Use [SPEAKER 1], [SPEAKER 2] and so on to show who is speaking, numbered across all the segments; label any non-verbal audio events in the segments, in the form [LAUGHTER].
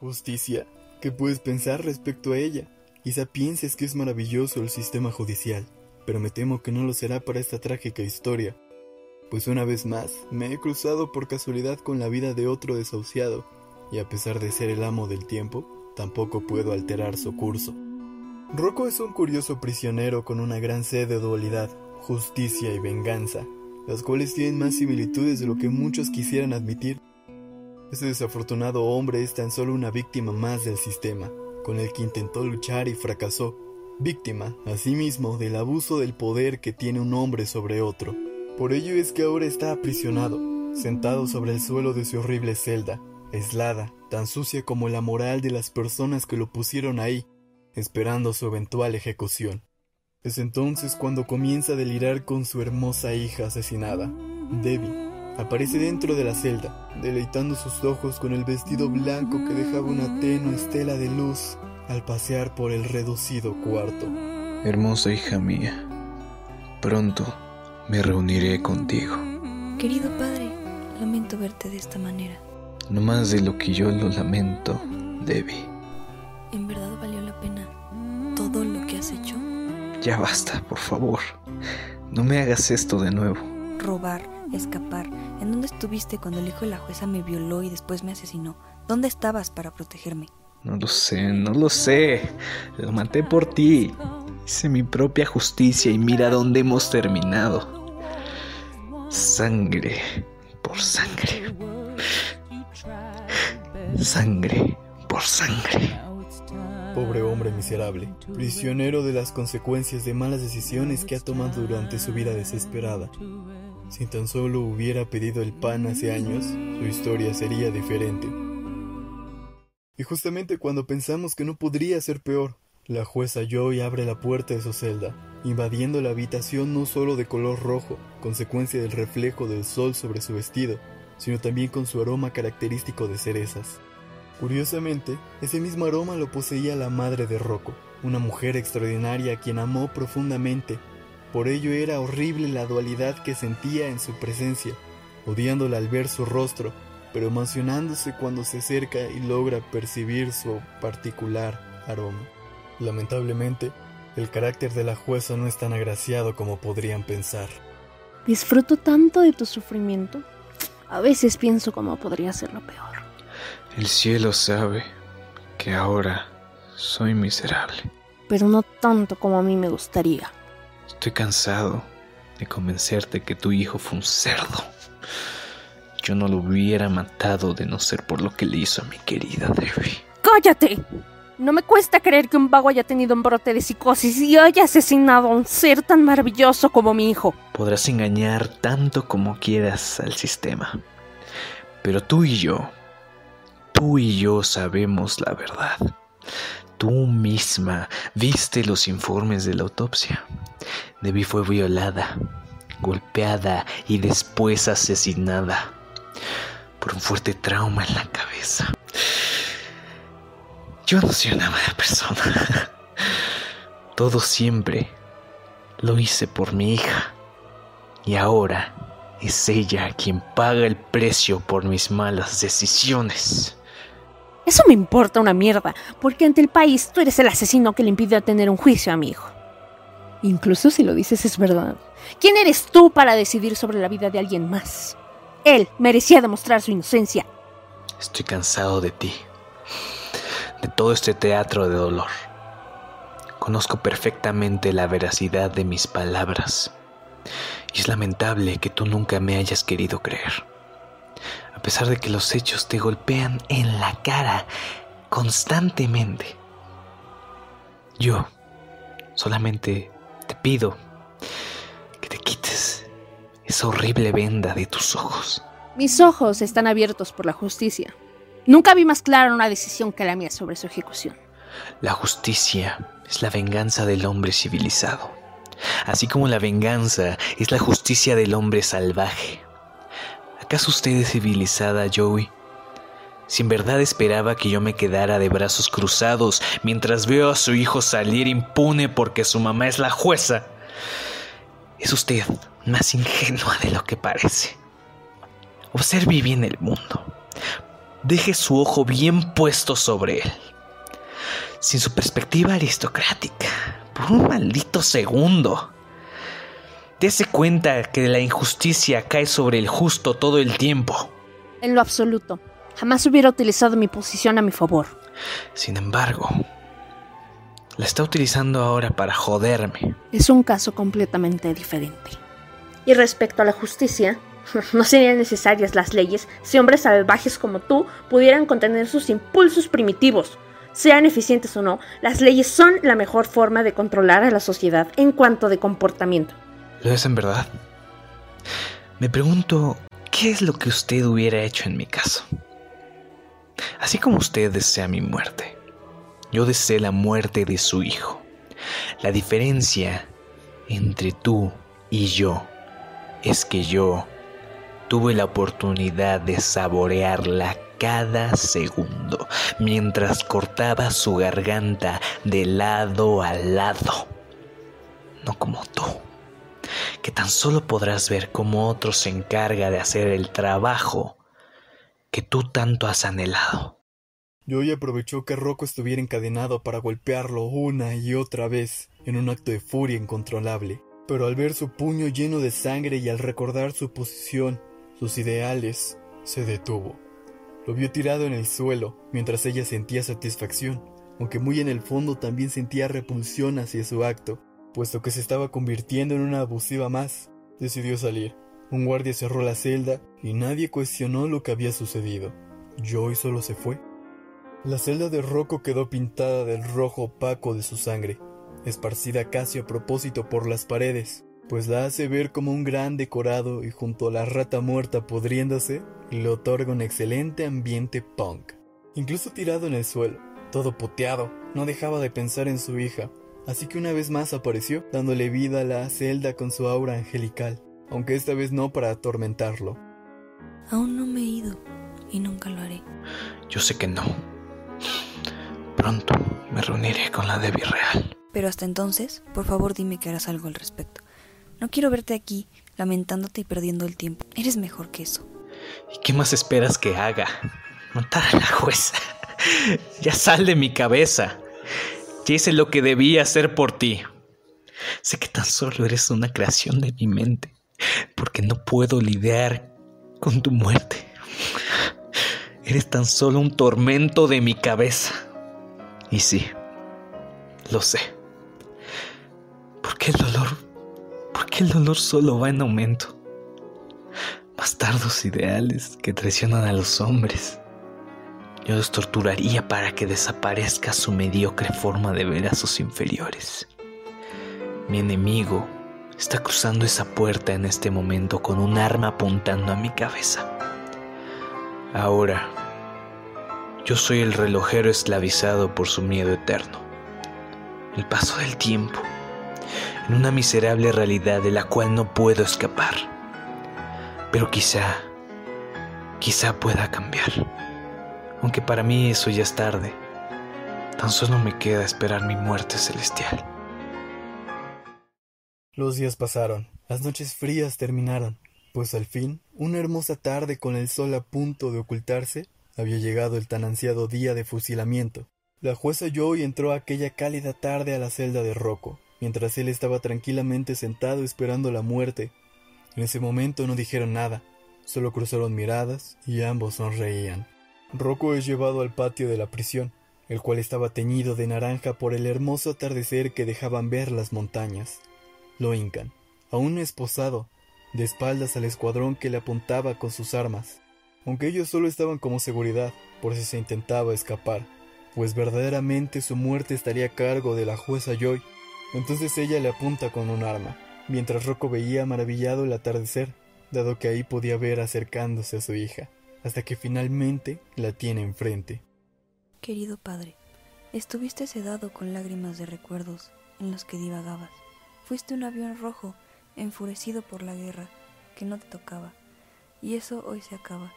[SPEAKER 1] Justicia. ¿Qué puedes pensar respecto a ella? Quizá pienses que es maravilloso el sistema judicial, pero me temo que no lo será para esta trágica historia, pues una vez más me he cruzado por casualidad con la vida de otro desahuciado, y a pesar de ser el amo del tiempo, tampoco puedo alterar su curso. Rocco es un curioso prisionero con una gran sed de dualidad, justicia y venganza, las cuales tienen más similitudes de lo que muchos quisieran admitir. Este desafortunado hombre es tan solo una víctima más del sistema, con el que intentó luchar y fracasó, víctima, asimismo, del abuso del poder que tiene un hombre sobre otro. Por ello es que ahora está aprisionado, sentado sobre el suelo de su horrible celda, aislada, tan sucia como la moral de las personas que lo pusieron ahí, esperando su eventual ejecución. Es entonces cuando comienza a delirar con su hermosa hija asesinada, Debbie. Aparece dentro de la celda, deleitando sus ojos con el vestido blanco que dejaba una tenue estela de luz al pasear por el reducido cuarto.
[SPEAKER 2] Hermosa hija mía, pronto me reuniré contigo.
[SPEAKER 3] Querido padre, lamento verte de esta manera.
[SPEAKER 2] No más de lo que yo lo lamento, Debbie.
[SPEAKER 3] ¿En verdad valió la pena todo lo que has hecho?
[SPEAKER 2] Ya basta, por favor. No me hagas esto de nuevo.
[SPEAKER 3] Robar, escapar. ¿En dónde estuviste cuando el hijo de la jueza me violó y después me asesinó? ¿Dónde estabas para protegerme?
[SPEAKER 2] No lo sé, no lo sé. Lo maté por ti. Hice mi propia justicia y mira dónde hemos terminado. Sangre por sangre. Sangre por sangre.
[SPEAKER 1] Pobre hombre miserable, prisionero de las consecuencias de malas decisiones que ha tomado durante su vida desesperada. Si tan solo hubiera pedido el pan hace años, su historia sería diferente. Y justamente cuando pensamos que no podría ser peor, la jueza Joy abre la puerta de su celda, invadiendo la habitación no solo de color rojo, consecuencia del reflejo del sol sobre su vestido, sino también con su aroma característico de cerezas. Curiosamente, ese mismo aroma lo poseía la madre de Rocco, una mujer extraordinaria a quien amó profundamente. Por ello era horrible la dualidad que sentía en su presencia, odiándola al ver su rostro, pero emocionándose cuando se acerca y logra percibir su particular aroma. Lamentablemente, el carácter de la jueza no es tan agraciado como podrían pensar.
[SPEAKER 4] Disfruto tanto de tu sufrimiento. A veces pienso cómo podría ser lo peor.
[SPEAKER 2] El cielo sabe que ahora soy miserable.
[SPEAKER 4] Pero no tanto como a mí me gustaría.
[SPEAKER 2] Estoy cansado de convencerte que tu hijo fue un cerdo. Yo no lo hubiera matado de no ser por lo que le hizo a mi querida Debbie.
[SPEAKER 4] ¡Cállate! No me cuesta creer que un vago haya tenido un brote de psicosis y haya asesinado a un ser tan maravilloso como mi hijo.
[SPEAKER 2] Podrás engañar tanto como quieras al sistema. Pero tú y yo, tú y yo sabemos la verdad. Tú misma viste los informes de la autopsia. Debbie fue violada, golpeada y después asesinada por un fuerte trauma en la cabeza. Yo no soy una mala persona. Todo siempre lo hice por mi hija. Y ahora es ella quien paga el precio por mis malas decisiones.
[SPEAKER 4] Eso me importa una mierda, porque ante el país tú eres el asesino que le impidió tener un juicio a mi hijo. Incluso si lo dices es verdad. ¿Quién eres tú para decidir sobre la vida de alguien más? Él merecía demostrar su inocencia.
[SPEAKER 2] Estoy cansado de ti, de todo este teatro de dolor. Conozco perfectamente la veracidad de mis palabras. Y es lamentable que tú nunca me hayas querido creer. A pesar de que los hechos te golpean en la cara constantemente. Yo solamente te pido que te quites esa horrible venda de tus ojos.
[SPEAKER 4] Mis ojos están abiertos por la justicia. Nunca vi más clara una decisión que la mía sobre su ejecución.
[SPEAKER 2] La justicia es la venganza del hombre civilizado, así como la venganza es la justicia del hombre salvaje. ¿Acaso usted es civilizada, Joey? Si en verdad esperaba que yo me quedara de brazos cruzados mientras veo a su hijo salir impune porque su mamá es la jueza, es usted más ingenua de lo que parece. Observe bien el mundo. deje su ojo bien puesto sobre él. Sin su perspectiva aristocrática, por un maldito segundo. Dese cuenta que la injusticia cae sobre el justo todo el tiempo.
[SPEAKER 4] En lo absoluto. Jamás hubiera utilizado mi posición a mi favor.
[SPEAKER 2] Sin embargo, la está utilizando ahora para joderme.
[SPEAKER 4] Es un caso completamente diferente. Y respecto a la justicia, [LAUGHS] no serían necesarias las leyes si hombres salvajes como tú pudieran contener sus impulsos primitivos. Sean eficientes o no, las leyes son la mejor forma de controlar a la sociedad en cuanto de comportamiento.
[SPEAKER 2] ¿Lo es en verdad? Me pregunto, ¿qué es lo que usted hubiera hecho en mi caso? Así como usted desea mi muerte, yo deseo la muerte de su hijo. La diferencia entre tú y yo es que yo tuve la oportunidad de saborearla cada segundo mientras cortaba su garganta de lado a lado. No como tú, que tan solo podrás ver cómo otro se encarga de hacer el trabajo que tú tanto has anhelado.
[SPEAKER 1] Joy aprovechó que Rocco estuviera encadenado para golpearlo una y otra vez en un acto de furia incontrolable. Pero al ver su puño lleno de sangre y al recordar su posición, sus ideales, se detuvo. Lo vio tirado en el suelo, mientras ella sentía satisfacción, aunque muy en el fondo también sentía repulsión hacia su acto, puesto que se estaba convirtiendo en una abusiva más. Decidió salir. Un guardia cerró la celda y nadie cuestionó lo que había sucedido. Joy solo se fue. La celda de Rocco quedó pintada del rojo opaco de su sangre, esparcida casi a propósito por las paredes, pues la hace ver como un gran decorado y junto a la rata muerta podriéndose, le otorga un excelente ambiente punk. Incluso tirado en el suelo, todo poteado, no dejaba de pensar en su hija, así que una vez más apareció, dándole vida a la celda con su aura angelical aunque esta vez no para atormentarlo.
[SPEAKER 3] Aún no me he ido y nunca lo haré.
[SPEAKER 2] Yo sé que no. Pronto me reuniré con la Debbie real.
[SPEAKER 3] Pero hasta entonces, por favor dime que harás algo al respecto. No quiero verte aquí lamentándote y perdiendo el tiempo. Eres mejor que eso.
[SPEAKER 2] ¿Y qué más esperas que haga? Matar a la jueza. [LAUGHS] ya sal de mi cabeza. Hice lo que debía hacer por ti. Sé que tan solo eres una creación de mi mente porque no puedo lidiar con tu muerte. Eres tan solo un tormento de mi cabeza. Y sí, lo sé. Porque el dolor, porque el dolor solo va en aumento. Bastardos ideales que traicionan a los hombres. Yo los torturaría para que desaparezca su mediocre forma de ver a sus inferiores. Mi enemigo está cruzando esa puerta en este momento con un arma apuntando a mi cabeza. Ahora, yo soy el relojero esclavizado por su miedo eterno. El paso del tiempo, en una miserable realidad de la cual no puedo escapar. Pero quizá, quizá pueda cambiar. Aunque para mí eso ya es tarde. Tan solo me queda esperar mi muerte celestial.
[SPEAKER 1] Los días pasaron, las noches frías terminaron, pues al fin, una hermosa tarde con el sol a punto de ocultarse, había llegado el tan ansiado día de fusilamiento. La jueza Joy entró aquella cálida tarde a la celda de Rocco, mientras él estaba tranquilamente sentado esperando la muerte. En ese momento no dijeron nada, solo cruzaron miradas y ambos sonreían. Rocco es llevado al patio de la prisión, el cual estaba teñido de naranja por el hermoso atardecer que dejaban ver las montañas. Lo hincan, aún esposado, de espaldas al escuadrón que le apuntaba con sus armas, aunque ellos solo estaban como seguridad por si se intentaba escapar, pues verdaderamente su muerte estaría a cargo de la jueza Joy. Entonces ella le apunta con un arma, mientras Rocco veía maravillado el atardecer, dado que ahí podía ver acercándose a su hija, hasta que finalmente la tiene enfrente.
[SPEAKER 3] Querido padre, estuviste sedado con lágrimas de recuerdos en los que divagabas. Fuiste un avión rojo, enfurecido por la guerra, que no te tocaba. Y eso hoy se acaba.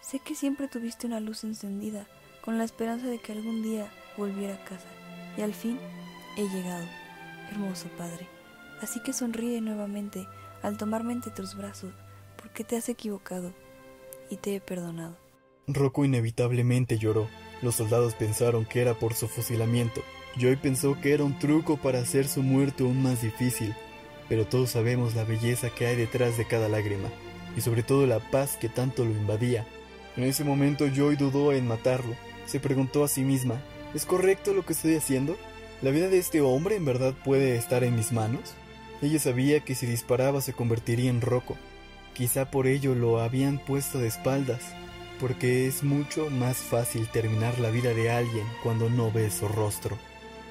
[SPEAKER 3] Sé que siempre tuviste una luz encendida, con la esperanza de que algún día volviera a casa. Y al fin he llegado, hermoso padre. Así que sonríe nuevamente al tomarme entre tus brazos, porque te has equivocado y te he perdonado.
[SPEAKER 1] Rocco inevitablemente lloró. Los soldados pensaron que era por su fusilamiento. Joy pensó que era un truco para hacer su muerte aún más difícil, pero todos sabemos la belleza que hay detrás de cada lágrima, y sobre todo la paz que tanto lo invadía. En ese momento Joy dudó en matarlo. Se preguntó a sí misma, ¿es correcto lo que estoy haciendo? ¿La vida de este hombre en verdad puede estar en mis manos? Ella sabía que si disparaba se convertiría en Rocco. Quizá por ello lo habían puesto de espaldas, porque es mucho más fácil terminar la vida de alguien cuando no ves su rostro.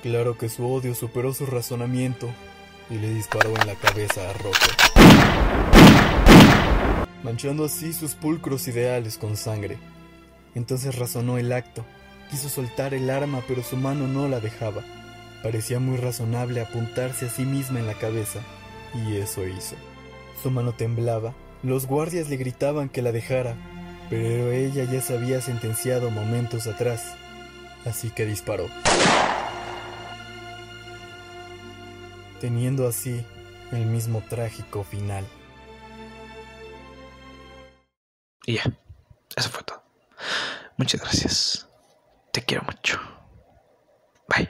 [SPEAKER 1] Claro que su odio superó su razonamiento y le disparó en la cabeza a Rocco, manchando así sus pulcros ideales con sangre. Entonces razonó el acto, quiso soltar el arma pero su mano no la dejaba. Parecía muy razonable apuntarse a sí misma en la cabeza, y eso hizo. Su mano temblaba, los guardias le gritaban que la dejara, pero ella ya se había sentenciado momentos atrás, así que disparó. Teniendo así el mismo trágico final.
[SPEAKER 2] Y ya, eso fue todo. Muchas gracias. Te quiero mucho. Bye.